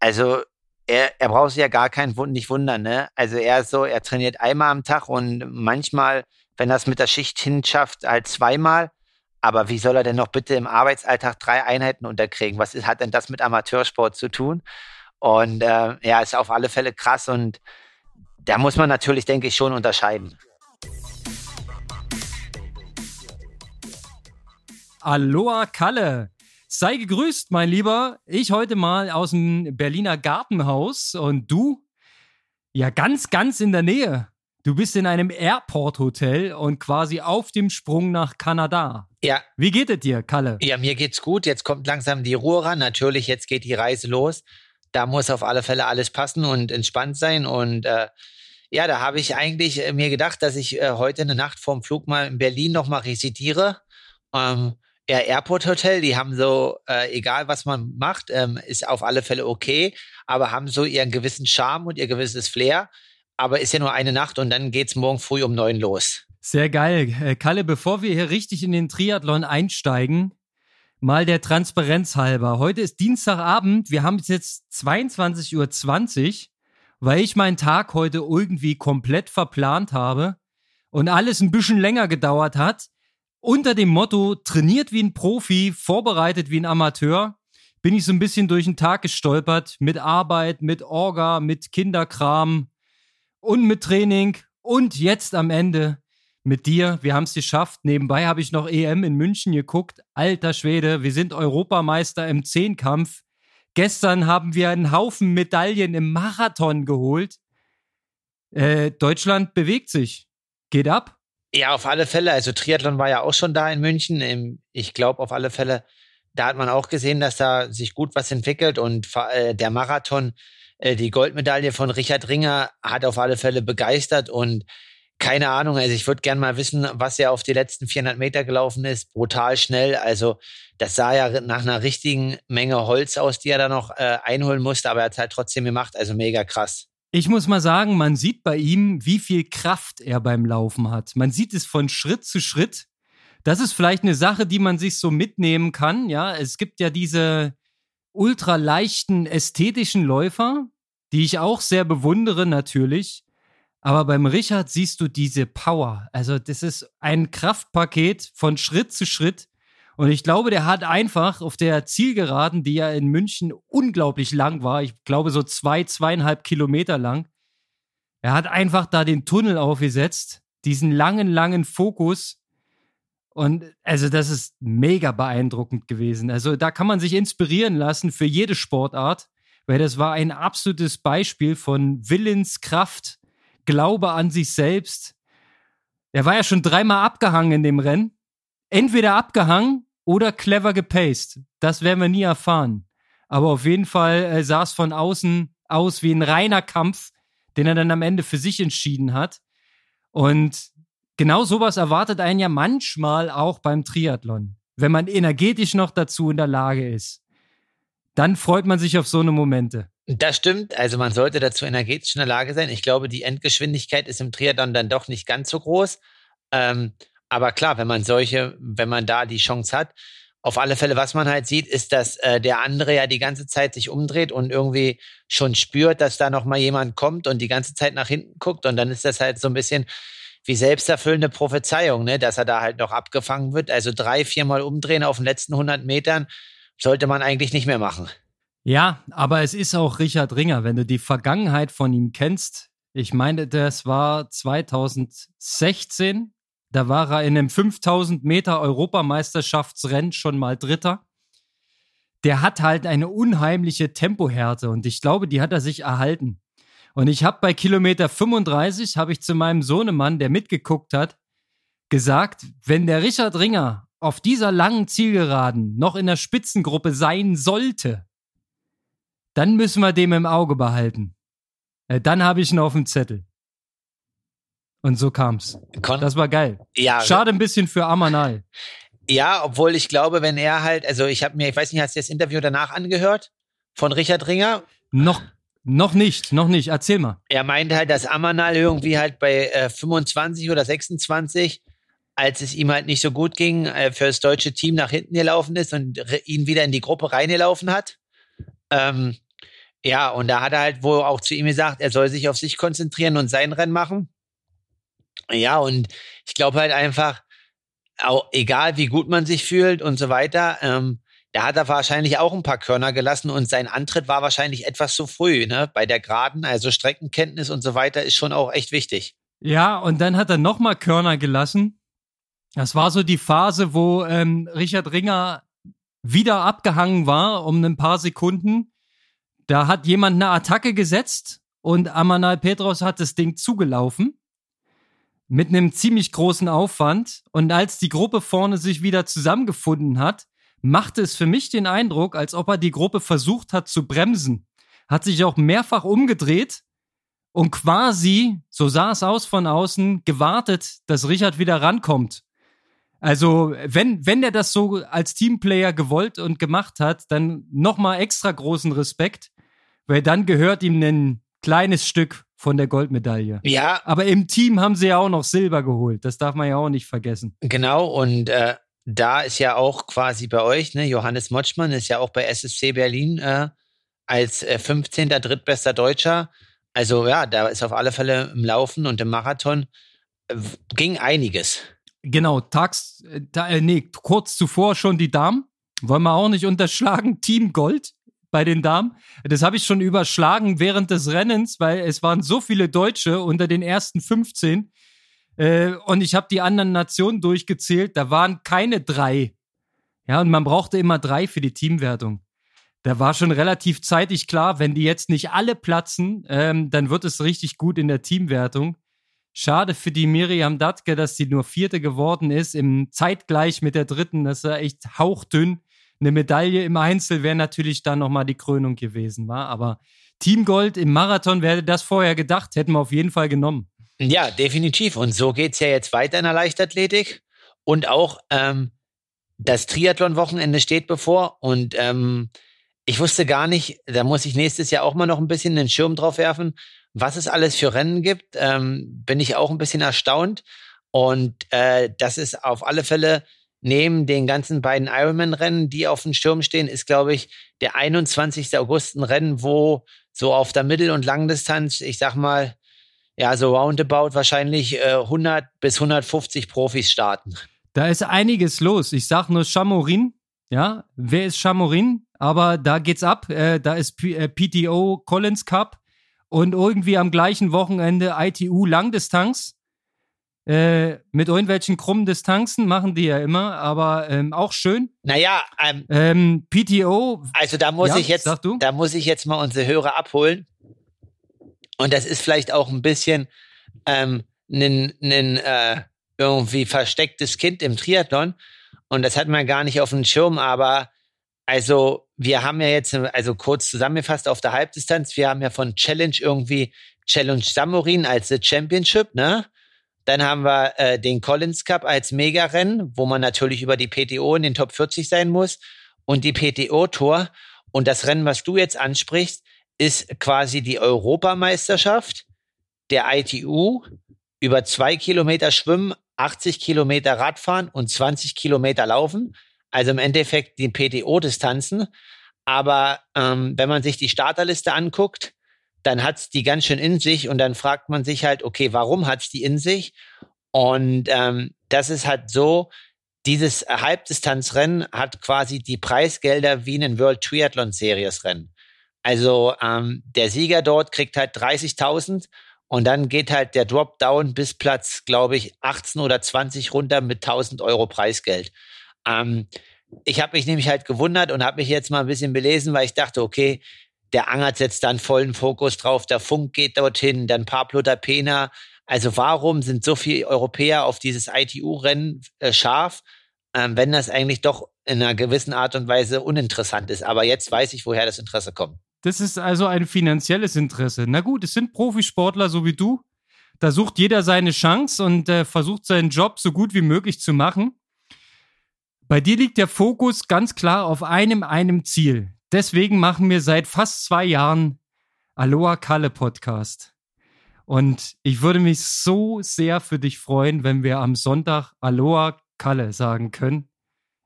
Also er, er braucht sich ja gar Wund nicht wundern, ne? Also er ist so, er trainiert einmal am Tag und manchmal, wenn er es mit der Schicht hinschafft, halt zweimal. Aber wie soll er denn noch bitte im Arbeitsalltag drei Einheiten unterkriegen? Was ist, hat denn das mit Amateursport zu tun? Und äh, ja, ist auf alle Fälle krass und da muss man natürlich, denke ich, schon unterscheiden. Aloha Kalle. Sei gegrüßt, mein Lieber. Ich heute mal aus dem Berliner Gartenhaus und du? Ja, ganz, ganz in der Nähe. Du bist in einem Airport-Hotel und quasi auf dem Sprung nach Kanada. Ja. Wie geht es dir, Kalle? Ja, mir geht's gut. Jetzt kommt langsam die Ruhe ran. Natürlich, jetzt geht die Reise los. Da muss auf alle Fälle alles passen und entspannt sein. Und äh, ja, da habe ich eigentlich äh, mir gedacht, dass ich äh, heute eine Nacht vorm Flug mal in Berlin nochmal residiere. Ähm, ja, Airport Hotel, die haben so, äh, egal was man macht, ähm, ist auf alle Fälle okay, aber haben so ihren gewissen Charme und ihr gewisses Flair. Aber ist ja nur eine Nacht und dann geht's morgen früh um neun los. Sehr geil. Äh, Kalle, bevor wir hier richtig in den Triathlon einsteigen, mal der Transparenz halber. Heute ist Dienstagabend, wir haben jetzt 22.20 Uhr, weil ich meinen Tag heute irgendwie komplett verplant habe und alles ein bisschen länger gedauert hat unter dem Motto trainiert wie ein Profi, vorbereitet wie ein Amateur, bin ich so ein bisschen durch den Tag gestolpert mit Arbeit, mit Orga, mit Kinderkram und mit Training und jetzt am Ende mit dir. Wir haben es geschafft. Nebenbei habe ich noch EM in München geguckt. Alter Schwede, wir sind Europameister im Zehnkampf. Gestern haben wir einen Haufen Medaillen im Marathon geholt. Äh, Deutschland bewegt sich. Geht ab. Ja, auf alle Fälle. Also Triathlon war ja auch schon da in München. Ich glaube auf alle Fälle, da hat man auch gesehen, dass da sich gut was entwickelt und äh, der Marathon, äh, die Goldmedaille von Richard Ringer hat auf alle Fälle begeistert und keine Ahnung, also ich würde gerne mal wissen, was er auf die letzten 400 Meter gelaufen ist. Brutal schnell. Also das sah ja nach einer richtigen Menge Holz aus, die er da noch äh, einholen musste, aber er hat es halt trotzdem gemacht. Also mega krass. Ich muss mal sagen, man sieht bei ihm, wie viel Kraft er beim Laufen hat. Man sieht es von Schritt zu Schritt. Das ist vielleicht eine Sache, die man sich so mitnehmen kann. Ja, es gibt ja diese ultra leichten ästhetischen Läufer, die ich auch sehr bewundere natürlich. Aber beim Richard siehst du diese Power. Also das ist ein Kraftpaket von Schritt zu Schritt. Und ich glaube, der hat einfach auf der Zielgeraden, die ja in München unglaublich lang war, ich glaube so zwei, zweieinhalb Kilometer lang, er hat einfach da den Tunnel aufgesetzt, diesen langen, langen Fokus. Und also das ist mega beeindruckend gewesen. Also da kann man sich inspirieren lassen für jede Sportart, weil das war ein absolutes Beispiel von Willenskraft, Glaube an sich selbst. Er war ja schon dreimal abgehangen in dem Rennen. Entweder abgehangen oder clever gepaced. Das werden wir nie erfahren. Aber auf jeden Fall äh, sah es von außen aus wie ein reiner Kampf, den er dann am Ende für sich entschieden hat. Und genau sowas erwartet einen ja manchmal auch beim Triathlon. Wenn man energetisch noch dazu in der Lage ist, dann freut man sich auf so eine Momente. Das stimmt. Also man sollte dazu energetisch in der Lage sein. Ich glaube, die Endgeschwindigkeit ist im Triathlon dann doch nicht ganz so groß. Ähm, aber klar, wenn man solche, wenn man da die Chance hat, auf alle Fälle, was man halt sieht, ist, dass äh, der andere ja die ganze Zeit sich umdreht und irgendwie schon spürt, dass da noch mal jemand kommt und die ganze Zeit nach hinten guckt und dann ist das halt so ein bisschen wie selbsterfüllende Prophezeiung, ne, dass er da halt noch abgefangen wird. Also drei, viermal umdrehen auf den letzten 100 Metern sollte man eigentlich nicht mehr machen. Ja, aber es ist auch Richard Ringer, wenn du die Vergangenheit von ihm kennst. Ich meine, das war 2016, da war er in einem 5000 Meter Europameisterschaftsrennen schon mal Dritter. Der hat halt eine unheimliche Tempohärte und ich glaube, die hat er sich erhalten. Und ich habe bei Kilometer 35 habe ich zu meinem Sohnemann, der mitgeguckt hat, gesagt, wenn der Richard Ringer auf dieser langen Zielgeraden noch in der Spitzengruppe sein sollte, dann müssen wir dem im Auge behalten. Äh, dann habe ich ihn auf dem Zettel. Und so kam's. Kon das war geil. Ja. Schade ein bisschen für Amanal. Ja, obwohl ich glaube, wenn er halt, also ich habe mir, ich weiß nicht, hast du das Interview danach angehört von Richard Ringer? Noch, noch nicht, noch nicht. Erzähl mal. Er meinte halt, dass Amanal irgendwie halt bei äh, 25 oder 26, als es ihm halt nicht so gut ging, äh, für das deutsche Team nach hinten gelaufen ist und ihn wieder in die Gruppe reingelaufen hat. Ähm, Ja, und da hat er halt wohl auch zu ihm gesagt, er soll sich auf sich konzentrieren und sein Rennen machen. Ja, und ich glaube halt einfach, auch egal wie gut man sich fühlt und so weiter, ähm, da hat er wahrscheinlich auch ein paar Körner gelassen und sein Antritt war wahrscheinlich etwas zu früh, ne? Bei der Geraden, also Streckenkenntnis und so weiter ist schon auch echt wichtig. Ja, und dann hat er nochmal Körner gelassen. Das war so die Phase, wo ähm, Richard Ringer wieder abgehangen war um ein paar Sekunden. Da hat jemand eine Attacke gesetzt und Amanal Petros hat das Ding zugelaufen mit einem ziemlich großen Aufwand. Und als die Gruppe vorne sich wieder zusammengefunden hat, machte es für mich den Eindruck, als ob er die Gruppe versucht hat zu bremsen. Hat sich auch mehrfach umgedreht und quasi, so sah es aus von außen, gewartet, dass Richard wieder rankommt. Also, wenn, wenn er das so als Teamplayer gewollt und gemacht hat, dann nochmal extra großen Respekt, weil dann gehört ihm ein kleines Stück von der Goldmedaille. Ja. Aber im Team haben sie ja auch noch Silber geholt. Das darf man ja auch nicht vergessen. Genau. Und äh, da ist ja auch quasi bei euch, ne, Johannes Motschmann ist ja auch bei SSC Berlin äh, als äh, 15. drittbester Deutscher. Also ja, da ist auf alle Fälle im Laufen und im Marathon äh, ging einiges. Genau, tags, äh, nee, kurz zuvor schon die Damen. Wollen wir auch nicht unterschlagen. Team Gold bei den Damen. Das habe ich schon überschlagen während des Rennens, weil es waren so viele Deutsche unter den ersten 15. Äh, und ich habe die anderen Nationen durchgezählt, da waren keine drei. Ja, und man brauchte immer drei für die Teamwertung. Da war schon relativ zeitig klar, wenn die jetzt nicht alle platzen, ähm, dann wird es richtig gut in der Teamwertung. Schade für die Miriam Datke, dass sie nur Vierte geworden ist, im Zeitgleich mit der Dritten. Das war echt hauchdünn. Eine Medaille im Einzel wäre natürlich dann nochmal die Krönung gewesen, war. Aber Teamgold im Marathon, wer hätte das vorher gedacht, hätten wir auf jeden Fall genommen. Ja, definitiv. Und so geht's ja jetzt weiter in der Leichtathletik. Und auch ähm, das Triathlon-Wochenende steht bevor. Und ähm, ich wusste gar nicht, da muss ich nächstes Jahr auch mal noch ein bisschen den Schirm drauf werfen, was es alles für Rennen gibt. Ähm, bin ich auch ein bisschen erstaunt. Und äh, das ist auf alle Fälle neben den ganzen beiden Ironman-Rennen, die auf dem Schirm stehen, ist, glaube ich, der 21. August ein Rennen, wo so auf der Mittel- und Langdistanz, ich sag mal, ja, so roundabout wahrscheinlich äh, 100 bis 150 Profis starten. Da ist einiges los. Ich sag nur Chamorin. Ja, wer ist Chamorin? Aber da geht's ab. Äh, da ist P äh, PTO Collins Cup und irgendwie am gleichen Wochenende ITU Langdistanz. Äh, mit irgendwelchen krummen Distanzen machen die ja immer, aber ähm, auch schön. Naja, ähm, ähm, PTO. Also da muss ja, ich jetzt, da muss ich jetzt mal unsere Hörer abholen. Und das ist vielleicht auch ein bisschen ähm, äh, irgendwie verstecktes Kind im Triathlon. Und das hat man gar nicht auf dem Schirm, aber also wir haben ja jetzt, also kurz zusammengefasst auf der Halbdistanz, wir haben ja von Challenge irgendwie Challenge Samurin als The Championship, ne? Dann haben wir äh, den Collins Cup als Mega-Rennen, wo man natürlich über die PTO in den Top 40 sein muss und die PTO Tour. Und das Rennen, was du jetzt ansprichst, ist quasi die Europameisterschaft der ITU über zwei Kilometer Schwimmen, 80 Kilometer Radfahren und 20 Kilometer Laufen. Also im Endeffekt die PTO-Distanzen. Aber ähm, wenn man sich die Starterliste anguckt, dann hat's die ganz schön in sich und dann fragt man sich halt, okay, warum hat's die in sich? Und ähm, das ist halt so, dieses Halbdistanzrennen hat quasi die Preisgelder wie ein World Triathlon Series Rennen. Also ähm, der Sieger dort kriegt halt 30.000 und dann geht halt der Dropdown bis Platz, glaube ich, 18 oder 20 runter mit 1000 Euro Preisgeld. Ähm, ich habe mich nämlich halt gewundert und habe mich jetzt mal ein bisschen belesen, weil ich dachte, okay, der Angert setzt dann vollen Fokus drauf, der Funk geht dorthin, dann Pablo da Pena. Also warum sind so viele Europäer auf dieses ITU-Rennen äh, scharf, ähm, wenn das eigentlich doch in einer gewissen Art und Weise uninteressant ist? Aber jetzt weiß ich, woher das Interesse kommt. Das ist also ein finanzielles Interesse. Na gut, es sind Profisportler so wie du. Da sucht jeder seine Chance und äh, versucht seinen Job so gut wie möglich zu machen. Bei dir liegt der Fokus ganz klar auf einem, einem Ziel. Deswegen machen wir seit fast zwei Jahren Aloha Kalle Podcast. Und ich würde mich so sehr für dich freuen, wenn wir am Sonntag Aloha Kalle sagen können.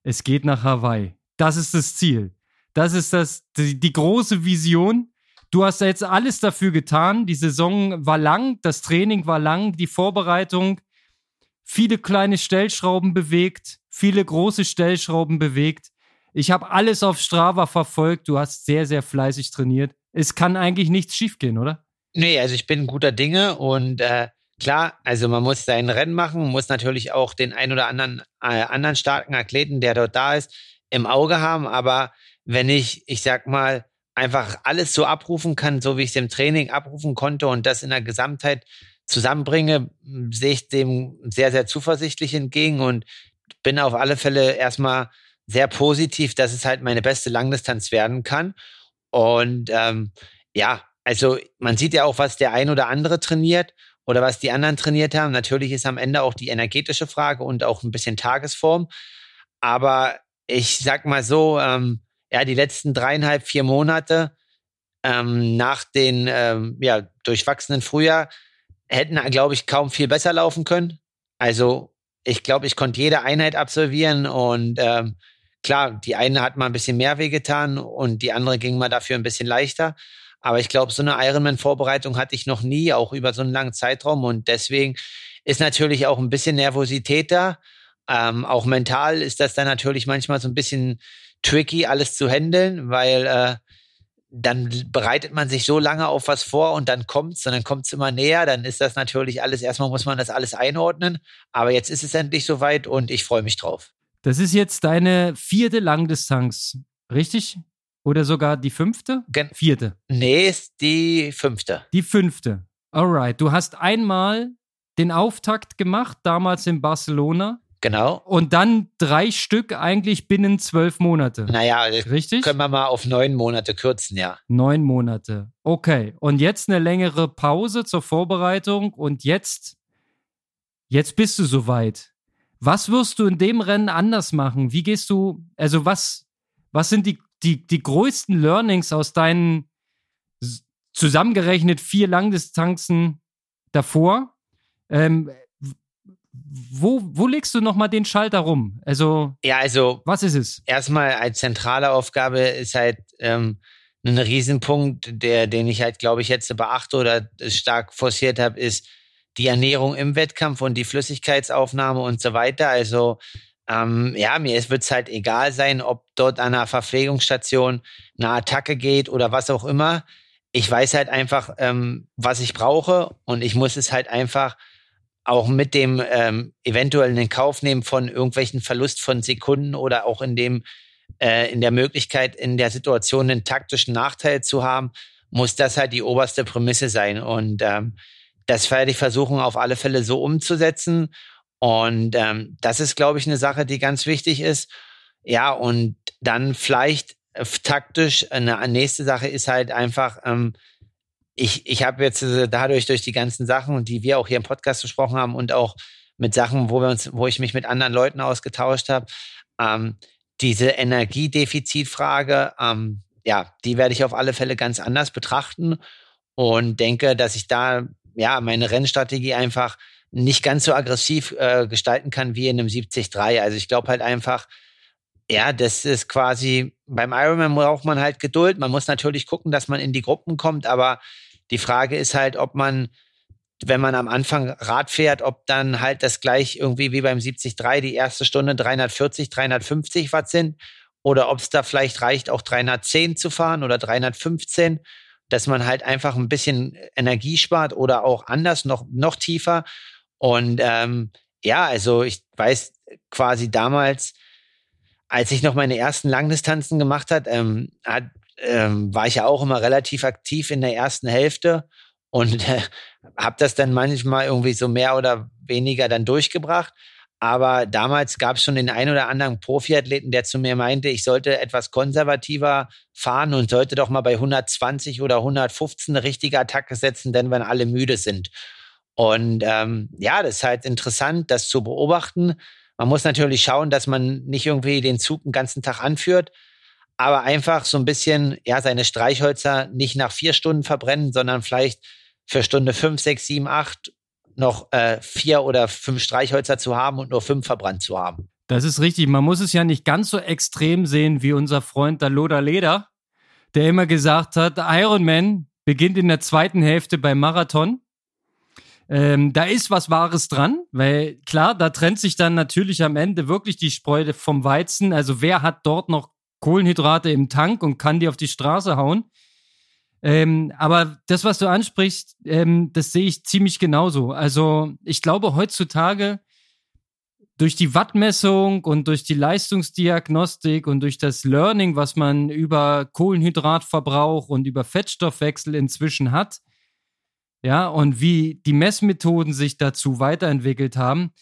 Es geht nach Hawaii. Das ist das Ziel. Das ist das, die, die große Vision, Du hast jetzt alles dafür getan. Die Saison war lang, das Training war lang, die Vorbereitung, viele kleine Stellschrauben bewegt, viele große Stellschrauben bewegt. Ich habe alles auf Strava verfolgt. Du hast sehr, sehr fleißig trainiert. Es kann eigentlich nichts schiefgehen, oder? Nee, also ich bin guter Dinge und äh, klar, also man muss sein Rennen machen, muss natürlich auch den ein oder anderen äh, anderen starken Athleten, der dort da ist, im Auge haben. Aber wenn ich, ich sag mal, einfach alles so abrufen kann, so wie ich es im Training abrufen konnte und das in der Gesamtheit zusammenbringe, sehe ich dem sehr, sehr zuversichtlich entgegen und bin auf alle Fälle erstmal sehr positiv, dass es halt meine beste Langdistanz werden kann. Und ähm, ja, also man sieht ja auch, was der ein oder andere trainiert oder was die anderen trainiert haben. Natürlich ist am Ende auch die energetische Frage und auch ein bisschen Tagesform. Aber ich sag mal so, ähm, ja, die letzten dreieinhalb, vier Monate ähm, nach den ähm, ja, durchwachsenen Frühjahr hätten, glaube ich, kaum viel besser laufen können. Also ich glaube, ich konnte jede Einheit absolvieren und ähm, klar, die eine hat mal ein bisschen mehr wehgetan und die andere ging mal dafür ein bisschen leichter. Aber ich glaube, so eine Ironman-Vorbereitung hatte ich noch nie, auch über so einen langen Zeitraum. Und deswegen ist natürlich auch ein bisschen Nervosität da. Ähm, auch mental ist das dann natürlich manchmal so ein bisschen tricky, alles zu handeln, weil äh, dann bereitet man sich so lange auf was vor und dann kommt's und dann kommt's immer näher. Dann ist das natürlich alles, erstmal muss man das alles einordnen. Aber jetzt ist es endlich soweit und ich freue mich drauf. Das ist jetzt deine vierte Langdistanz, richtig? Oder sogar die fünfte? Gen Vierte. Nee, ist die fünfte. Die fünfte. Alright. Du hast einmal den Auftakt gemacht, damals in Barcelona. Genau. Und dann drei Stück eigentlich binnen zwölf Monate. Naja, richtig? Können wir mal auf neun Monate kürzen, ja. Neun Monate. Okay. Und jetzt eine längere Pause zur Vorbereitung und jetzt, jetzt bist du soweit. Was wirst du in dem Rennen anders machen? Wie gehst du, also was, was sind die, die, die größten Learnings aus deinen zusammengerechnet vier Langdistanzen davor? Ähm, wo, wo legst du nochmal den Schalter rum? Also, ja, also, was ist es? Erstmal als zentrale Aufgabe ist halt ähm, ein Riesenpunkt, der, den ich halt, glaube ich, jetzt beachte oder stark forciert habe, ist, die Ernährung im Wettkampf und die Flüssigkeitsaufnahme und so weiter. Also ähm, ja, mir wird es halt egal sein, ob dort an einer Verpflegungsstation eine Attacke geht oder was auch immer. Ich weiß halt einfach, ähm, was ich brauche und ich muss es halt einfach auch mit dem ähm, eventuell in Kauf nehmen von irgendwelchen Verlust von Sekunden oder auch in dem äh, in der Möglichkeit in der Situation einen taktischen Nachteil zu haben, muss das halt die oberste Prämisse sein und ähm, das werde ich versuchen, auf alle Fälle so umzusetzen. Und ähm, das ist, glaube ich, eine Sache, die ganz wichtig ist. Ja, und dann vielleicht äh, taktisch eine nächste Sache ist halt einfach, ähm, ich, ich habe jetzt äh, dadurch durch die ganzen Sachen, die wir auch hier im Podcast besprochen haben und auch mit Sachen, wo wir uns, wo ich mich mit anderen Leuten ausgetauscht habe, ähm, diese Energiedefizitfrage, ähm, ja, die werde ich auf alle Fälle ganz anders betrachten und denke, dass ich da ja, meine Rennstrategie einfach nicht ganz so aggressiv äh, gestalten kann wie in einem 73. Also ich glaube halt einfach, ja, das ist quasi, beim Ironman braucht man halt Geduld. Man muss natürlich gucken, dass man in die Gruppen kommt, aber die Frage ist halt, ob man, wenn man am Anfang Rad fährt, ob dann halt das gleich irgendwie wie beim 73 die erste Stunde 340, 350 Watt sind oder ob es da vielleicht reicht, auch 310 zu fahren oder 315 dass man halt einfach ein bisschen Energie spart oder auch anders, noch, noch tiefer. Und ähm, ja, also ich weiß quasi damals, als ich noch meine ersten Langdistanzen gemacht hat, ähm, hat ähm, war ich ja auch immer relativ aktiv in der ersten Hälfte und äh, habe das dann manchmal irgendwie so mehr oder weniger dann durchgebracht. Aber damals gab es schon den einen oder anderen Profiathleten, der zu mir meinte, ich sollte etwas konservativer fahren und sollte doch mal bei 120 oder 115 eine richtige Attacke setzen, denn wenn alle müde sind. Und ähm, ja, das ist halt interessant, das zu beobachten. Man muss natürlich schauen, dass man nicht irgendwie den Zug den ganzen Tag anführt, aber einfach so ein bisschen, ja, seine Streichhölzer nicht nach vier Stunden verbrennen, sondern vielleicht für Stunde fünf, sechs, sieben, acht noch äh, vier oder fünf Streichhölzer zu haben und nur fünf verbrannt zu haben. Das ist richtig. Man muss es ja nicht ganz so extrem sehen wie unser Freund der Loder Leder. der immer gesagt hat, Ironman beginnt in der zweiten Hälfte beim Marathon. Ähm, da ist was Wahres dran, weil klar, da trennt sich dann natürlich am Ende wirklich die Spreu vom Weizen. Also wer hat dort noch Kohlenhydrate im Tank und kann die auf die Straße hauen? Ähm, aber das, was du ansprichst, ähm, das sehe ich ziemlich genauso. Also ich glaube, heutzutage durch die Wattmessung und durch die Leistungsdiagnostik und durch das Learning, was man über Kohlenhydratverbrauch und über Fettstoffwechsel inzwischen hat, ja, und wie die Messmethoden sich dazu weiterentwickelt haben,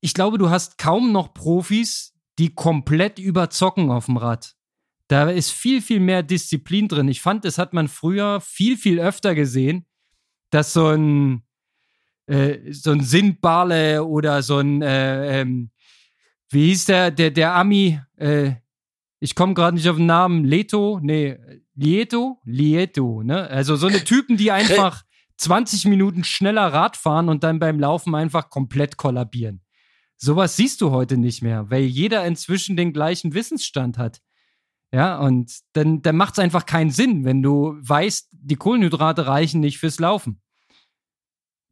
ich glaube, du hast kaum noch Profis, die komplett überzocken auf dem Rad. Da ist viel, viel mehr Disziplin drin. Ich fand, das hat man früher viel, viel öfter gesehen, dass so ein, äh, so ein Sindbale oder so ein, äh, ähm, wie hieß der, der, der Ami, äh, ich komme gerade nicht auf den Namen, Leto, nee, Lieto, Lieto, ne? Also so eine Typen, die einfach 20 Minuten schneller Rad fahren und dann beim Laufen einfach komplett kollabieren. Sowas siehst du heute nicht mehr, weil jeder inzwischen den gleichen Wissensstand hat. Ja, und dann, dann macht es einfach keinen Sinn, wenn du weißt, die Kohlenhydrate reichen nicht fürs Laufen.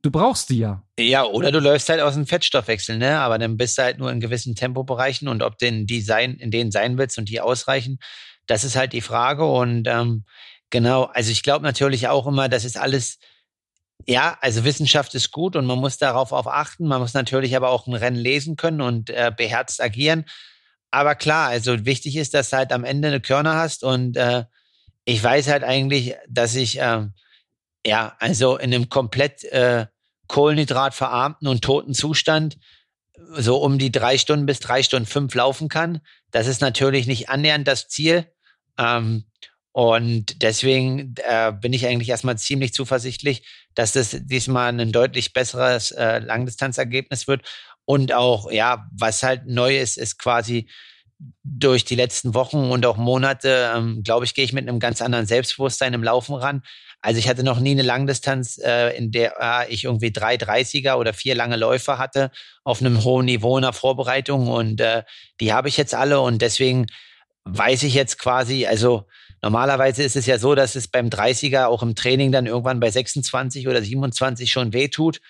Du brauchst die ja. Ja, oder du läufst halt aus dem Fettstoffwechsel, ne? Aber dann bist du halt nur in gewissen Tempobereichen und ob denn die sein, in denen sein willst und die ausreichen, das ist halt die Frage. Und ähm, genau, also ich glaube natürlich auch immer, das ist alles, ja, also Wissenschaft ist gut und man muss darauf auch achten. Man muss natürlich aber auch ein Rennen lesen können und äh, beherzt agieren. Aber klar, also wichtig ist, dass du halt am Ende eine Körner hast und äh, ich weiß halt eigentlich, dass ich äh, ja, also in einem komplett äh, kohlenhydratverarmten und toten Zustand so um die drei Stunden bis drei Stunden fünf laufen kann. Das ist natürlich nicht annähernd das Ziel. Ähm, und deswegen äh, bin ich eigentlich erstmal ziemlich zuversichtlich, dass das diesmal ein deutlich besseres äh, Langdistanzergebnis wird. Und auch, ja, was halt neu ist, ist quasi durch die letzten Wochen und auch Monate, ähm, glaube ich, gehe ich mit einem ganz anderen Selbstbewusstsein im Laufen ran. Also ich hatte noch nie eine Langdistanz, äh, in der äh, ich irgendwie drei 30er oder vier lange Läufe hatte auf einem hohen Niveau in der Vorbereitung und äh, die habe ich jetzt alle und deswegen weiß ich jetzt quasi, also normalerweise ist es ja so, dass es beim 30er auch im Training dann irgendwann bei 26 oder 27 schon wehtut.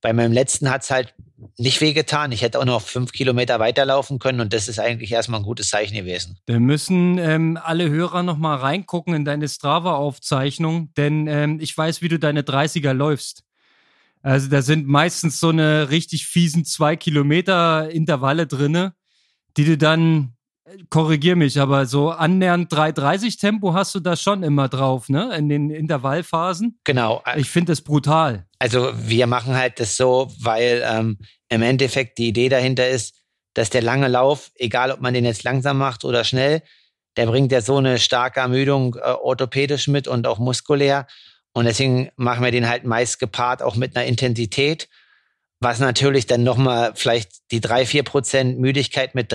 Bei meinem letzten hat's halt nicht wehgetan. Ich hätte auch noch fünf Kilometer weiterlaufen können und das ist eigentlich erstmal ein gutes Zeichen gewesen. Da müssen ähm, alle Hörer nochmal reingucken in deine Strava-Aufzeichnung, denn ähm, ich weiß, wie du deine 30er läufst. Also da sind meistens so eine richtig fiesen zwei Kilometer Intervalle drinne, die du dann korrigier mich, aber so annähernd 3,30 Tempo hast du da schon immer drauf, ne? In den Intervallphasen. Genau. Ich finde das brutal. Also wir machen halt das so, weil ähm, im Endeffekt die Idee dahinter ist, dass der lange Lauf, egal ob man den jetzt langsam macht oder schnell, der bringt ja so eine starke Ermüdung äh, orthopädisch mit und auch muskulär. Und deswegen machen wir den halt meist gepaart auch mit einer Intensität was natürlich dann nochmal vielleicht die drei, vier Prozent Müdigkeit mit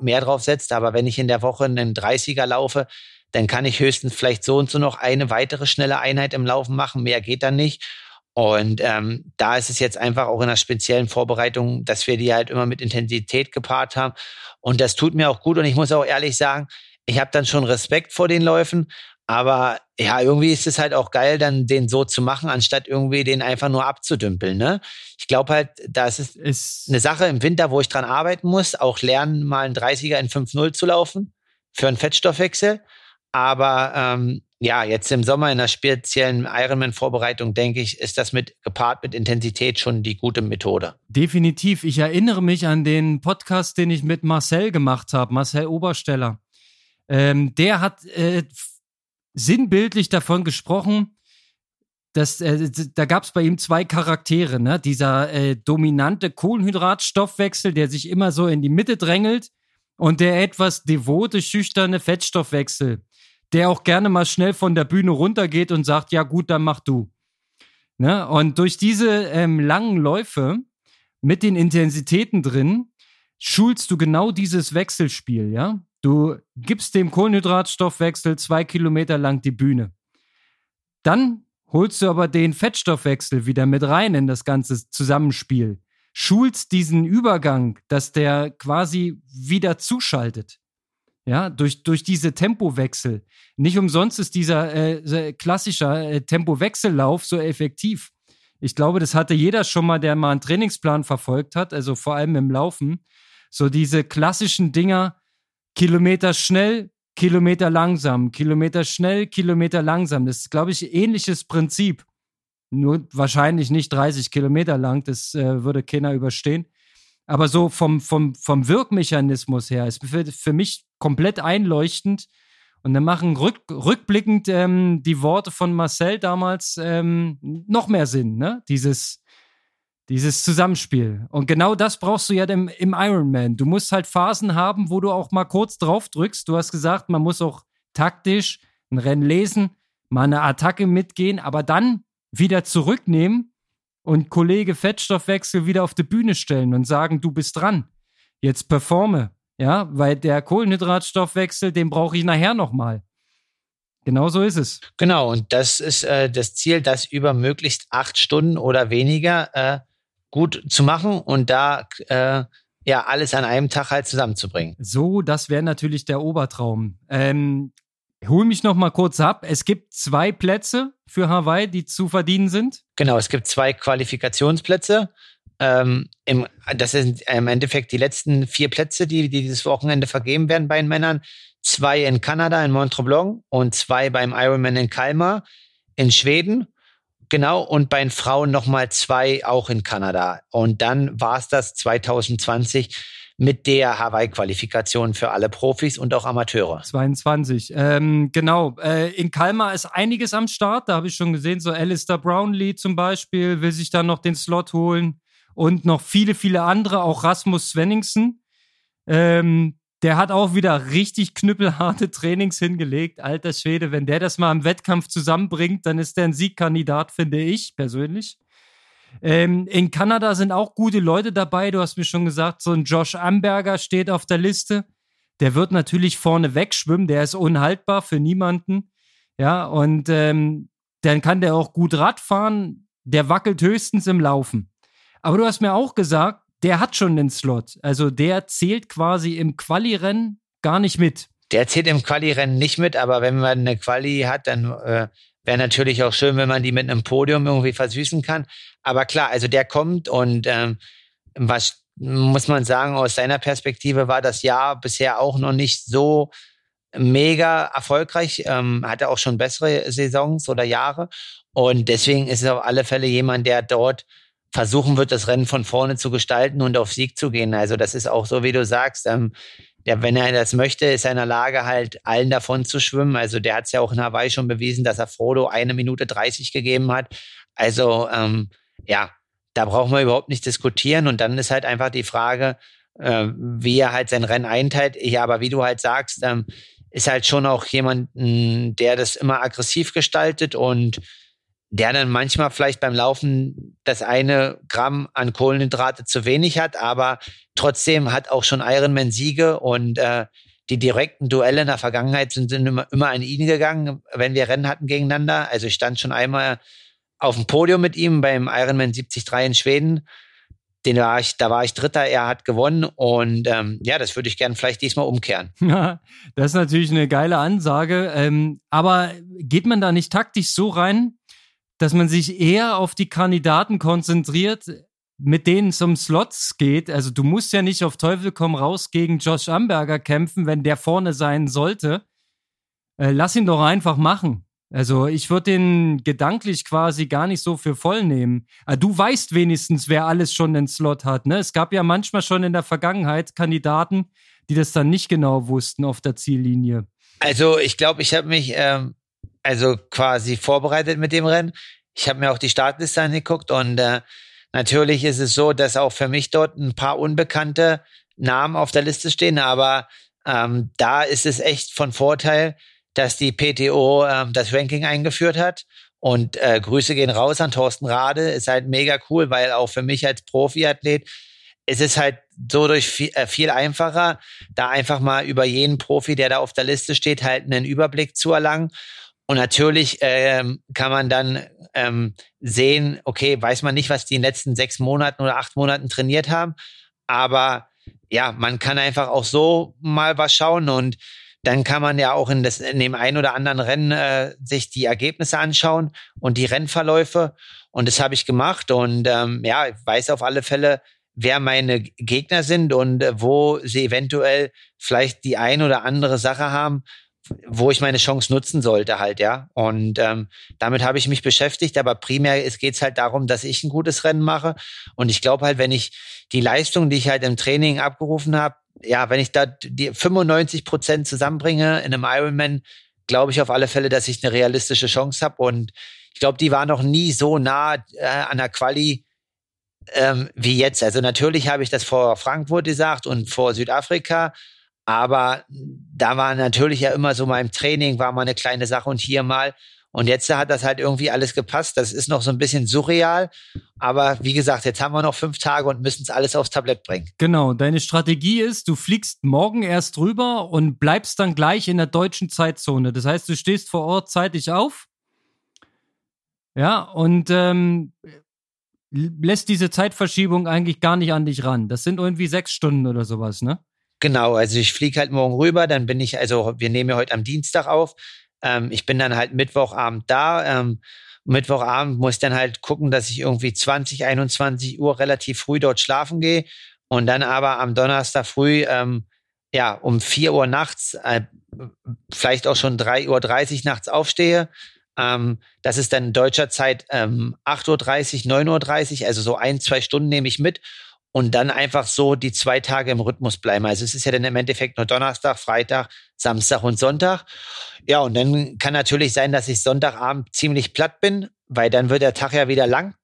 mehr draufsetzt. Aber wenn ich in der Woche einen 30er laufe, dann kann ich höchstens vielleicht so und so noch eine weitere schnelle Einheit im Laufen machen. Mehr geht dann nicht. Und ähm, da ist es jetzt einfach auch in einer speziellen Vorbereitung, dass wir die halt immer mit Intensität gepaart haben. Und das tut mir auch gut. Und ich muss auch ehrlich sagen, ich habe dann schon Respekt vor den Läufen, aber ja, irgendwie ist es halt auch geil, dann den so zu machen, anstatt irgendwie den einfach nur abzudümpeln. Ne? Ich glaube halt, das ist, ist eine Sache im Winter, wo ich dran arbeiten muss, auch lernen, mal einen 30er in 5-0 zu laufen für einen Fettstoffwechsel. Aber ähm, ja, jetzt im Sommer in einer speziellen Ironman-Vorbereitung, denke ich, ist das mit gepaart mit Intensität schon die gute Methode. Definitiv. Ich erinnere mich an den Podcast, den ich mit Marcel gemacht habe, Marcel Obersteller. Ähm, der hat äh, sinnbildlich davon gesprochen, dass äh, da gab es bei ihm zwei Charaktere, ne? Dieser äh, dominante Kohlenhydratstoffwechsel, der sich immer so in die Mitte drängelt, und der etwas devote, schüchterne Fettstoffwechsel, der auch gerne mal schnell von der Bühne runtergeht und sagt, ja gut, dann mach du. Ne? Und durch diese ähm, langen Läufe mit den Intensitäten drin, schulst du genau dieses Wechselspiel, ja? Du gibst dem Kohlenhydratstoffwechsel zwei Kilometer lang die Bühne. Dann holst du aber den Fettstoffwechsel wieder mit rein in das ganze Zusammenspiel. Schulst diesen Übergang, dass der quasi wieder zuschaltet. Ja, durch, durch diese Tempowechsel. Nicht umsonst ist dieser äh, klassischer äh, Tempowechsellauf so effektiv. Ich glaube, das hatte jeder schon mal, der mal einen Trainingsplan verfolgt hat, also vor allem im Laufen. So diese klassischen Dinger, Kilometer schnell, Kilometer langsam, Kilometer schnell, Kilometer langsam. Das ist, glaube ich, ähnliches Prinzip. Nur wahrscheinlich nicht 30 Kilometer lang, das äh, würde keiner überstehen. Aber so vom, vom, vom Wirkmechanismus her ist für, für mich komplett einleuchtend. Und dann machen rück, rückblickend ähm, die Worte von Marcel damals ähm, noch mehr Sinn, ne? Dieses, dieses Zusammenspiel. Und genau das brauchst du ja im, im Ironman. Du musst halt Phasen haben, wo du auch mal kurz drauf drückst. Du hast gesagt, man muss auch taktisch ein Rennen lesen, mal eine Attacke mitgehen, aber dann wieder zurücknehmen und Kollege Fettstoffwechsel wieder auf die Bühne stellen und sagen, du bist dran. Jetzt performe. Ja, weil der Kohlenhydratstoffwechsel, den brauche ich nachher nochmal. Genau so ist es. Genau, und das ist äh, das Ziel, das über möglichst acht Stunden oder weniger äh, gut zu machen und da äh, ja alles an einem Tag halt zusammenzubringen. So, das wäre natürlich der Obertraum. Ähm, hol mich noch mal kurz ab. Es gibt zwei Plätze für Hawaii, die zu verdienen sind. Genau, es gibt zwei Qualifikationsplätze. Ähm, im, das sind im Endeffekt die letzten vier Plätze, die, die dieses Wochenende vergeben werden bei den Männern. Zwei in Kanada, in Montreblanc und zwei beim Ironman in Kalmar in Schweden. Genau, und bei den Frauen nochmal zwei auch in Kanada. Und dann war es das 2020 mit der Hawaii-Qualifikation für alle Profis und auch Amateure. 22. Ähm, genau. Äh, in Kalmar ist einiges am Start. Da habe ich schon gesehen, so Alistair Brownlee zum Beispiel will sich dann noch den Slot holen und noch viele, viele andere, auch Rasmus Svenningsen. Ähm, der hat auch wieder richtig knüppelharte Trainings hingelegt. Alter Schwede, wenn der das mal im Wettkampf zusammenbringt, dann ist der ein Siegkandidat, finde ich persönlich. Ähm, in Kanada sind auch gute Leute dabei. Du hast mir schon gesagt, so ein Josh Amberger steht auf der Liste. Der wird natürlich vorne wegschwimmen. Der ist unhaltbar für niemanden. Ja, und ähm, dann kann der auch gut Rad fahren. Der wackelt höchstens im Laufen. Aber du hast mir auch gesagt, der hat schon den Slot. Also der zählt quasi im Quali-Rennen gar nicht mit. Der zählt im Quali-Rennen nicht mit, aber wenn man eine Quali hat, dann äh, Wäre natürlich auch schön, wenn man die mit einem Podium irgendwie versüßen kann. Aber klar, also der kommt und ähm, was muss man sagen, aus seiner Perspektive war das Jahr bisher auch noch nicht so mega erfolgreich. Ähm, hatte auch schon bessere Saisons oder Jahre. Und deswegen ist es auf alle Fälle jemand, der dort versuchen wird, das Rennen von vorne zu gestalten und auf Sieg zu gehen. Also das ist auch so, wie du sagst. Ähm, der, wenn er das möchte, ist er in der Lage, halt allen davon zu schwimmen. Also der hat es ja auch in Hawaii schon bewiesen, dass er Frodo eine Minute 30 gegeben hat. Also ähm, ja, da brauchen wir überhaupt nicht diskutieren. Und dann ist halt einfach die Frage, äh, wie er halt sein Rennen einteilt. Ja, aber wie du halt sagst, ähm, ist halt schon auch jemand, der das immer aggressiv gestaltet und der dann manchmal vielleicht beim Laufen das eine Gramm an Kohlenhydrate zu wenig hat, aber trotzdem hat auch schon Ironman Siege und äh, die direkten Duelle in der Vergangenheit sind, sind immer, immer an ihn gegangen, wenn wir Rennen hatten gegeneinander. Also ich stand schon einmal auf dem Podium mit ihm beim Ironman 73 in Schweden. Den war ich, da war ich Dritter, er hat gewonnen und ähm, ja, das würde ich gerne vielleicht diesmal umkehren. Das ist natürlich eine geile Ansage. Ähm, aber geht man da nicht taktisch so rein, dass man sich eher auf die Kandidaten konzentriert, mit denen zum Slots geht. Also du musst ja nicht auf Teufel komm raus gegen Josh Amberger kämpfen, wenn der vorne sein sollte. Äh, lass ihn doch einfach machen. Also ich würde den gedanklich quasi gar nicht so für voll nehmen. Aber ah, du weißt wenigstens, wer alles schon den Slot hat. Ne? Es gab ja manchmal schon in der Vergangenheit Kandidaten, die das dann nicht genau wussten auf der Ziellinie. Also ich glaube, ich habe mich ähm, also quasi vorbereitet mit dem Rennen. Ich habe mir auch die Startliste angeguckt und äh, natürlich ist es so, dass auch für mich dort ein paar unbekannte Namen auf der Liste stehen, aber ähm, da ist es echt von Vorteil, dass die PTO ähm, das Ranking eingeführt hat. Und äh, Grüße gehen raus an Thorsten Rade. Ist halt mega cool, weil auch für mich als Profiathlet es ist halt so durch viel, äh, viel einfacher, da einfach mal über jeden Profi, der da auf der Liste steht, halt einen Überblick zu erlangen. Und natürlich ähm, kann man dann ähm, sehen, okay, weiß man nicht, was die in den letzten sechs Monaten oder acht Monaten trainiert haben, aber ja, man kann einfach auch so mal was schauen und dann kann man ja auch in, das, in dem einen oder anderen Rennen äh, sich die Ergebnisse anschauen und die Rennverläufe. Und das habe ich gemacht. Und ähm, ja, ich weiß auf alle Fälle, wer meine Gegner sind und äh, wo sie eventuell vielleicht die ein oder andere Sache haben, wo ich meine Chance nutzen sollte halt, ja. Und ähm, damit habe ich mich beschäftigt, aber primär geht es halt darum, dass ich ein gutes Rennen mache. Und ich glaube halt, wenn ich die Leistung, die ich halt im Training abgerufen habe, ja, wenn ich da die 95 Prozent zusammenbringe in einem Ironman, glaube ich auf alle Fälle, dass ich eine realistische Chance habe. Und ich glaube, die war noch nie so nah äh, an der Quali ähm, wie jetzt. Also natürlich habe ich das vor Frankfurt gesagt und vor Südafrika, aber da war natürlich ja immer so mal im Training war mal eine kleine Sache und hier mal. Und jetzt hat das halt irgendwie alles gepasst. Das ist noch so ein bisschen surreal. Aber wie gesagt, jetzt haben wir noch fünf Tage und müssen es alles aufs Tablett bringen. Genau. Deine Strategie ist, du fliegst morgen erst rüber und bleibst dann gleich in der deutschen Zeitzone. Das heißt, du stehst vor Ort zeitig auf. Ja, und ähm, lässt diese Zeitverschiebung eigentlich gar nicht an dich ran. Das sind irgendwie sechs Stunden oder sowas, ne? Genau, also ich fliege halt morgen rüber, dann bin ich, also wir nehmen ja heute am Dienstag auf. Ähm, ich bin dann halt Mittwochabend da. Ähm, Mittwochabend muss ich dann halt gucken, dass ich irgendwie 20, 21 Uhr relativ früh dort schlafen gehe und dann aber am Donnerstag früh, ähm, ja, um 4 Uhr nachts, äh, vielleicht auch schon 3.30 Uhr nachts aufstehe. Ähm, das ist dann in deutscher Zeit ähm, 8.30 Uhr, 9.30 Uhr, also so ein, zwei Stunden nehme ich mit und dann einfach so die zwei Tage im Rhythmus bleiben. Also es ist ja dann im Endeffekt nur Donnerstag, Freitag, Samstag und Sonntag. Ja, und dann kann natürlich sein, dass ich Sonntagabend ziemlich platt bin, weil dann wird der Tag ja wieder lang.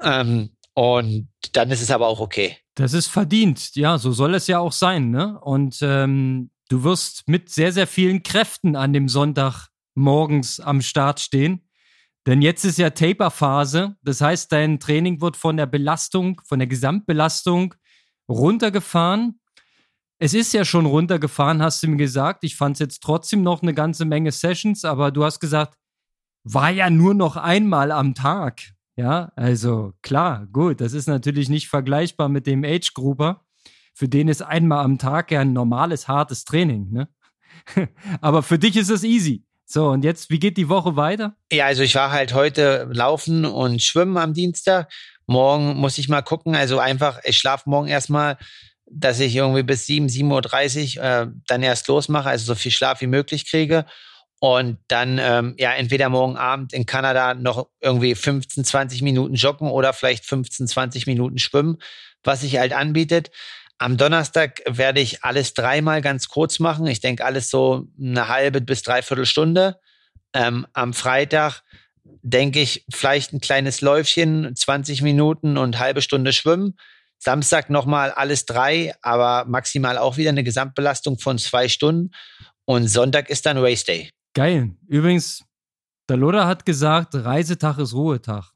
Ähm, und dann ist es aber auch okay. Das ist verdient. Ja, so soll es ja auch sein. Ne? Und ähm, du wirst mit sehr, sehr vielen Kräften an dem Sonntag morgens am Start stehen. Denn jetzt ist ja Taper-Phase. Das heißt, dein Training wird von der Belastung, von der Gesamtbelastung runtergefahren. Es ist ja schon runtergefahren, hast du mir gesagt. Ich fand es jetzt trotzdem noch eine ganze Menge Sessions, aber du hast gesagt, war ja nur noch einmal am Tag. Ja, also klar, gut, das ist natürlich nicht vergleichbar mit dem Age Grouper. Für den ist einmal am Tag ja ein normales, hartes Training, ne? aber für dich ist es easy. So, und jetzt, wie geht die Woche weiter? Ja, also ich war halt heute laufen und schwimmen am Dienstag. Morgen muss ich mal gucken. Also einfach, ich schlafe morgen erstmal, dass ich irgendwie bis 7, 7.30 Uhr äh, dann erst losmache, also so viel Schlaf wie möglich kriege. Und dann, ähm, ja, entweder morgen Abend in Kanada noch irgendwie 15, 20 Minuten joggen oder vielleicht 15, 20 Minuten schwimmen, was sich halt anbietet. Am Donnerstag werde ich alles dreimal ganz kurz machen. Ich denke, alles so eine halbe bis dreiviertel Stunde. Ähm, am Freitag denke ich vielleicht ein kleines Läufchen, 20 Minuten und halbe Stunde schwimmen. Samstag nochmal alles drei, aber maximal auch wieder eine Gesamtbelastung von zwei Stunden. Und Sonntag ist dann Race Day. Geil. Übrigens, der Loder hat gesagt, Reisetag ist Ruhetag.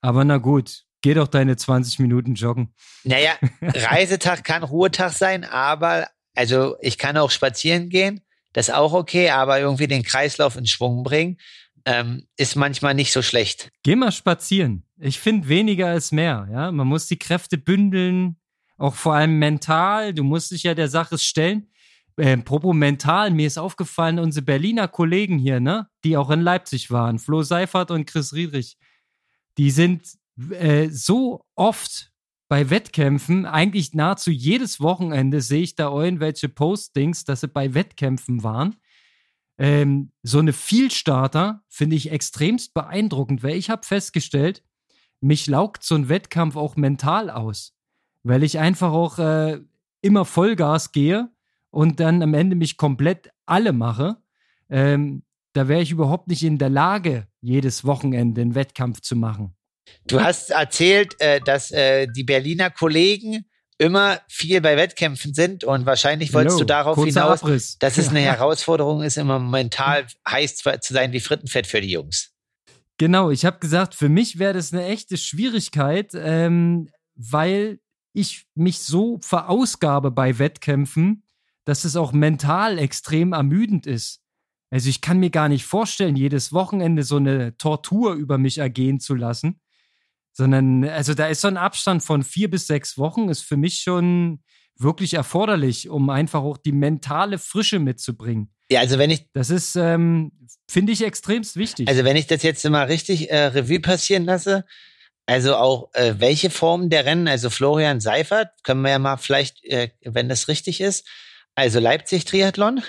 Aber na gut, Geh doch deine 20 Minuten joggen. Naja, Reisetag kann Ruhetag sein, aber also ich kann auch spazieren gehen, das ist auch okay, aber irgendwie den Kreislauf in Schwung bringen, ähm, ist manchmal nicht so schlecht. Geh mal spazieren. Ich finde, weniger ist mehr. Ja, man muss die Kräfte bündeln, auch vor allem mental. Du musst dich ja der Sache stellen. Äh, Propo mental, mir ist aufgefallen, unsere Berliner Kollegen hier, ne, die auch in Leipzig waren, Flo Seifert und Chris Riedrich, die sind äh, so oft bei Wettkämpfen, eigentlich nahezu jedes Wochenende sehe ich da irgendwelche Postings, dass sie bei Wettkämpfen waren. Ähm, so eine Vielstarter finde ich extremst beeindruckend, weil ich habe festgestellt, mich laugt so ein Wettkampf auch mental aus, weil ich einfach auch äh, immer Vollgas gehe und dann am Ende mich komplett alle mache. Ähm, da wäre ich überhaupt nicht in der Lage, jedes Wochenende einen Wettkampf zu machen. Du hast erzählt, äh, dass äh, die Berliner Kollegen immer viel bei Wettkämpfen sind und wahrscheinlich wolltest Hello, du darauf hinaus, Abriss. dass es eine Herausforderung ist, immer mental heiß zu sein wie Frittenfett für die Jungs. Genau, ich habe gesagt, für mich wäre das eine echte Schwierigkeit, ähm, weil ich mich so verausgabe bei Wettkämpfen, dass es auch mental extrem ermüdend ist. Also ich kann mir gar nicht vorstellen, jedes Wochenende so eine Tortur über mich ergehen zu lassen sondern also da ist so ein Abstand von vier bis sechs Wochen, ist für mich schon wirklich erforderlich, um einfach auch die mentale Frische mitzubringen. Ja, also wenn ich. Das ist, ähm, finde ich, extremst wichtig. Also wenn ich das jetzt mal richtig äh, Revue passieren lasse, also auch äh, welche Formen der Rennen, also Florian Seifert, können wir ja mal vielleicht, äh, wenn das richtig ist, also Leipzig Triathlon,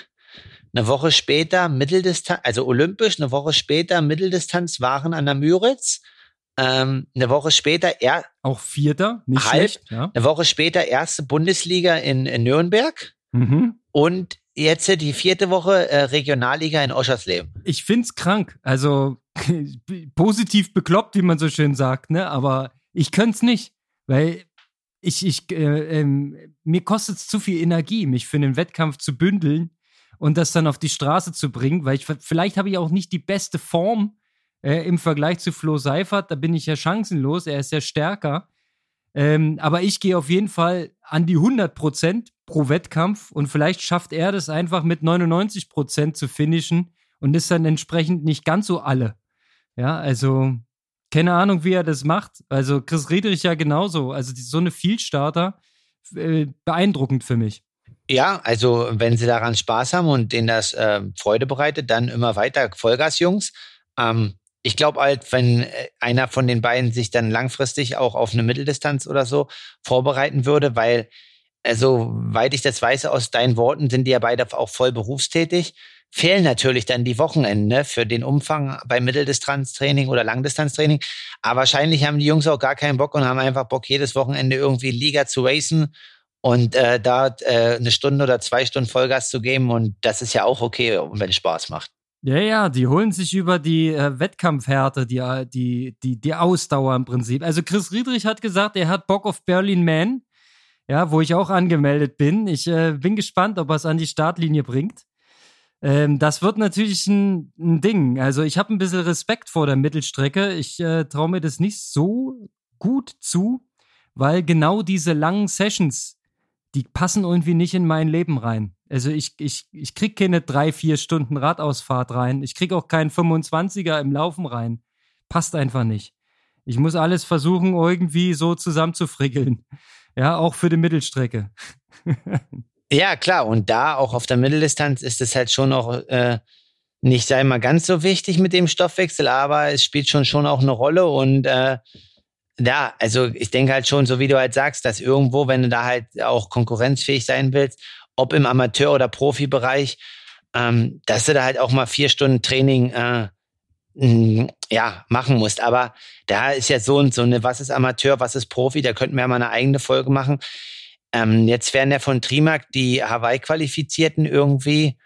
eine Woche später Mitteldistanz, also olympisch, eine Woche später Mitteldistanz waren an der Müritz, ähm, eine Woche später er auch Vierter, nicht halb, schlecht, ja. eine Woche später erste Bundesliga in, in Nürnberg mhm. und jetzt die vierte Woche äh, Regionalliga in Oschersleben. Ich find's krank. Also positiv bekloppt, wie man so schön sagt, ne? Aber ich könnte es nicht, weil ich, ich, äh, ähm, mir kostet es zu viel Energie, mich für einen Wettkampf zu bündeln und das dann auf die Straße zu bringen, weil ich vielleicht habe ich auch nicht die beste Form äh, im Vergleich zu Flo Seifert. Da bin ich ja chancenlos. Er ist ja stärker. Ähm, aber ich gehe auf jeden Fall an die 100 Prozent pro Wettkampf und vielleicht schafft er das einfach mit 99 Prozent zu finishen und ist dann entsprechend nicht ganz so alle. Ja, also keine Ahnung, wie er das macht. Also Chris Riedrich ja genauso. Also die, so eine Vielstarter, äh, beeindruckend für mich. Ja, also wenn sie daran Spaß haben und denen das äh, Freude bereitet, dann immer weiter Vollgas, Jungs. Ähm, ich glaube halt, wenn äh, einer von den beiden sich dann langfristig auch auf eine Mitteldistanz oder so vorbereiten würde, weil, also, weit ich das weiß aus deinen Worten, sind die ja beide auch voll berufstätig fehlen natürlich dann die Wochenende für den Umfang bei Mitteldistanztraining oder Langdistanztraining. Aber wahrscheinlich haben die Jungs auch gar keinen Bock und haben einfach Bock, jedes Wochenende irgendwie Liga zu racen und äh, da äh, eine Stunde oder zwei Stunden Vollgas zu geben. Und das ist ja auch okay, wenn es Spaß macht. Ja, ja, die holen sich über die äh, Wettkampfhärte, die, äh, die, die, die Ausdauer im Prinzip. Also Chris Riedrich hat gesagt, er hat Bock auf Berlin Man, ja, wo ich auch angemeldet bin. Ich äh, bin gespannt, ob er es an die Startlinie bringt. Ähm, das wird natürlich ein, ein Ding. Also ich habe ein bisschen Respekt vor der Mittelstrecke. Ich äh, traue mir das nicht so gut zu, weil genau diese langen Sessions, die passen irgendwie nicht in mein Leben rein. Also ich, ich, ich krieg keine drei, vier Stunden Radausfahrt rein. Ich krieg auch keinen 25er im Laufen rein. Passt einfach nicht. Ich muss alles versuchen, irgendwie so zusammenzufrickeln. Ja, auch für die Mittelstrecke. Ja, klar. Und da auch auf der Mitteldistanz ist es halt schon auch äh, nicht, sei mal, ganz so wichtig mit dem Stoffwechsel, aber es spielt schon schon auch eine Rolle. Und äh, ja, also ich denke halt schon, so wie du halt sagst, dass irgendwo, wenn du da halt auch konkurrenzfähig sein willst, ob im Amateur- oder Profibereich, ähm, dass du da halt auch mal vier Stunden Training äh, ja, machen musst. Aber da ist ja so und so eine, was ist Amateur, was ist Profi, da könnten wir ja mal eine eigene Folge machen. Ähm, jetzt werden ja von Trimark die Hawaii-Qualifizierten irgendwie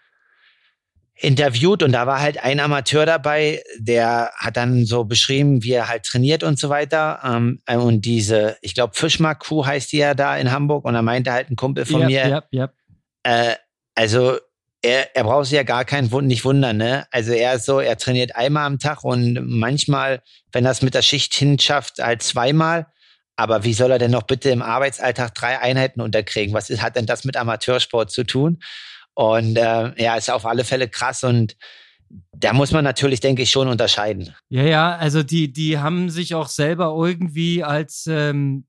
interviewt und da war halt ein Amateur dabei, der hat dann so beschrieben, wie er halt trainiert und so weiter. Ähm, und diese, ich glaube, Fischmark-Crew heißt die ja da in Hamburg und da meinte halt ein Kumpel von yep, mir, yep, yep. Äh, also er, er braucht sich ja gar Wund, nicht wundern, ne? Also er ist so, er trainiert einmal am Tag und manchmal, wenn er es mit der Schicht hinschafft, halt zweimal. Aber wie soll er denn noch bitte im Arbeitsalltag drei Einheiten unterkriegen? Was ist, hat denn das mit Amateursport zu tun? Und äh, ja, ist auf alle Fälle krass und da muss man natürlich, denke ich, schon unterscheiden. Ja, ja, also die, die haben sich auch selber irgendwie als ähm,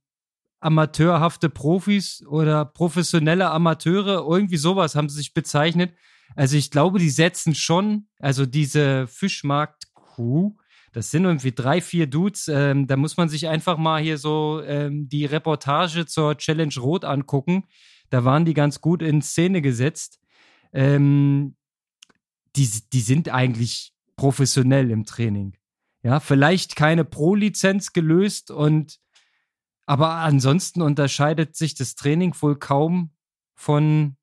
amateurhafte Profis oder professionelle Amateure, irgendwie sowas haben sie sich bezeichnet. Also ich glaube, die setzen schon, also diese Fischmarkt-Crew, das sind irgendwie drei, vier Dudes. Ähm, da muss man sich einfach mal hier so ähm, die Reportage zur Challenge Rot angucken. Da waren die ganz gut in Szene gesetzt. Ähm, die, die sind eigentlich professionell im Training. Ja, vielleicht keine Pro-Lizenz gelöst und aber ansonsten unterscheidet sich das Training wohl kaum von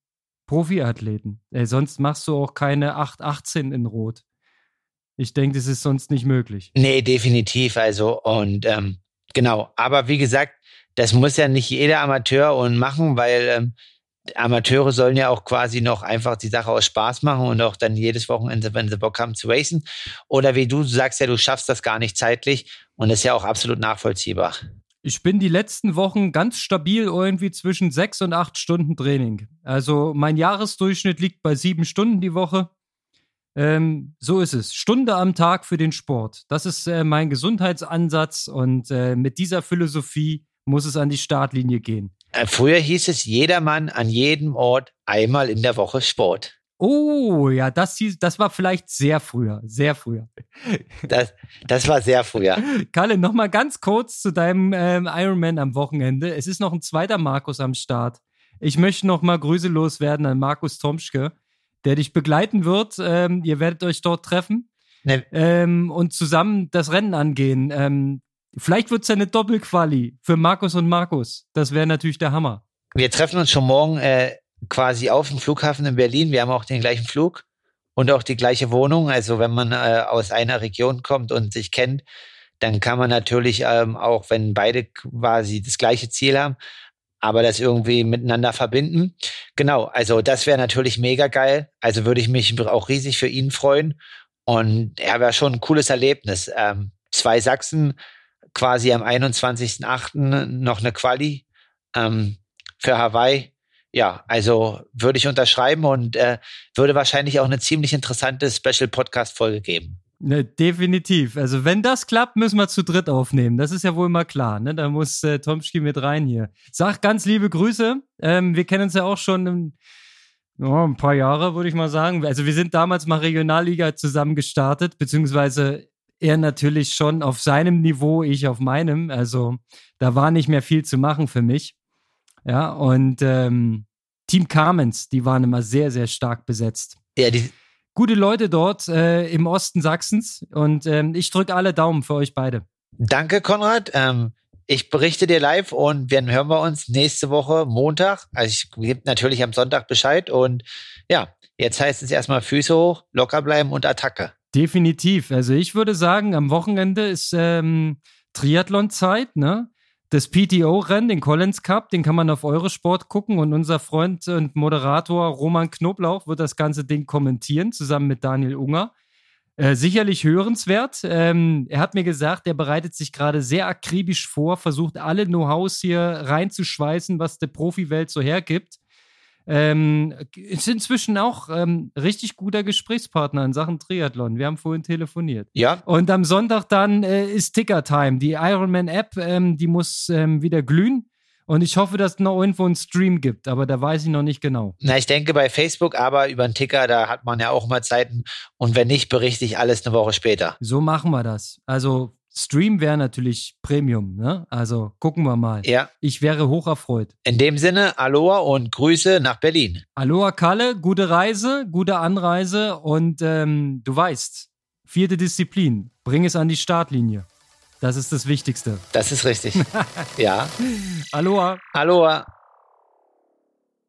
Profiathleten. Äh, sonst machst du auch keine 818 in Rot. Ich denke, das ist sonst nicht möglich. Nee, definitiv. Also, und ähm, genau. Aber wie gesagt, das muss ja nicht jeder Amateur und machen, weil ähm, Amateure sollen ja auch quasi noch einfach die Sache aus Spaß machen und auch dann jedes Wochenende, wenn sie Bock haben, zu racen. Oder wie du sagst ja, du schaffst das gar nicht zeitlich und das ist ja auch absolut nachvollziehbar. Ich bin die letzten Wochen ganz stabil irgendwie zwischen sechs und acht Stunden Training. Also mein Jahresdurchschnitt liegt bei sieben Stunden die Woche. Ähm, so ist es. Stunde am Tag für den Sport. Das ist äh, mein Gesundheitsansatz und äh, mit dieser Philosophie muss es an die Startlinie gehen. Äh, früher hieß es jedermann an jedem Ort einmal in der Woche Sport. Oh, ja, das, hieß, das war vielleicht sehr früher, sehr früher. Das, das war sehr früher. Kalle, nochmal ganz kurz zu deinem ähm, Ironman am Wochenende. Es ist noch ein zweiter Markus am Start. Ich möchte nochmal Grüße loswerden an Markus Tomschke, der dich begleiten wird. Ähm, ihr werdet euch dort treffen ne. ähm, und zusammen das Rennen angehen. Ähm, vielleicht wird es ja eine Doppelquali für Markus und Markus. Das wäre natürlich der Hammer. Wir treffen uns schon morgen äh, quasi auf dem Flughafen in Berlin. Wir haben auch den gleichen Flug und auch die gleiche Wohnung. Also wenn man äh, aus einer Region kommt und sich kennt, dann kann man natürlich ähm, auch, wenn beide quasi das gleiche Ziel haben, aber das irgendwie miteinander verbinden. Genau, also das wäre natürlich mega geil. Also würde ich mich auch riesig für ihn freuen. Und ja, wäre schon ein cooles Erlebnis. Ähm, zwei Sachsen quasi am 21.08. noch eine Quali ähm, für Hawaii ja, also würde ich unterschreiben und äh, würde wahrscheinlich auch eine ziemlich interessante Special-Podcast-Folge geben. Ne, definitiv. Also wenn das klappt, müssen wir zu dritt aufnehmen. Das ist ja wohl mal klar. Ne? Da muss äh, Tomschki mit rein hier. Sag ganz liebe Grüße. Ähm, wir kennen uns ja auch schon im, oh, ein paar Jahre, würde ich mal sagen. Also wir sind damals mal Regionalliga zusammen gestartet, beziehungsweise er natürlich schon auf seinem Niveau, ich auf meinem. Also da war nicht mehr viel zu machen für mich. Ja, und ähm, Team Carmens, die waren immer sehr, sehr stark besetzt. Ja, die. Gute Leute dort äh, im Osten Sachsens und ähm, ich drücke alle Daumen für euch beide. Danke, Konrad. Ähm, ich berichte dir live und dann hören wir uns nächste Woche Montag. Also ich gebe natürlich am Sonntag Bescheid und ja, jetzt heißt es erstmal Füße hoch, locker bleiben und Attacke. Definitiv. Also ich würde sagen, am Wochenende ist ähm, Triathlon-Zeit, ne? Das PTO-Rennen, den Collins Cup, den kann man auf Eurosport gucken und unser Freund und Moderator Roman Knoblauch wird das ganze Ding kommentieren, zusammen mit Daniel Unger. Äh, sicherlich hörenswert. Ähm, er hat mir gesagt, er bereitet sich gerade sehr akribisch vor, versucht alle Know-hows hier reinzuschweißen, was der Profiwelt so hergibt. Ähm, ist inzwischen auch ähm, richtig guter Gesprächspartner in Sachen Triathlon. Wir haben vorhin telefoniert. Ja. Und am Sonntag dann äh, ist Ticker Time. Die Ironman-App, ähm, die muss ähm, wieder glühen. Und ich hoffe, dass es noch irgendwo einen Stream gibt, aber da weiß ich noch nicht genau. Na, ich denke bei Facebook, aber über einen Ticker, da hat man ja auch mal Zeiten. Und wenn nicht, berichte ich alles eine Woche später. So machen wir das. Also Stream wäre natürlich Premium, ne? Also gucken wir mal. Ja. Ich wäre hoch erfreut. In dem Sinne, Aloha und Grüße nach Berlin. Aloha Kalle, gute Reise, gute Anreise und ähm, du weißt, vierte Disziplin, bring es an die Startlinie. Das ist das Wichtigste. Das ist richtig. ja. Aloha. Aloha.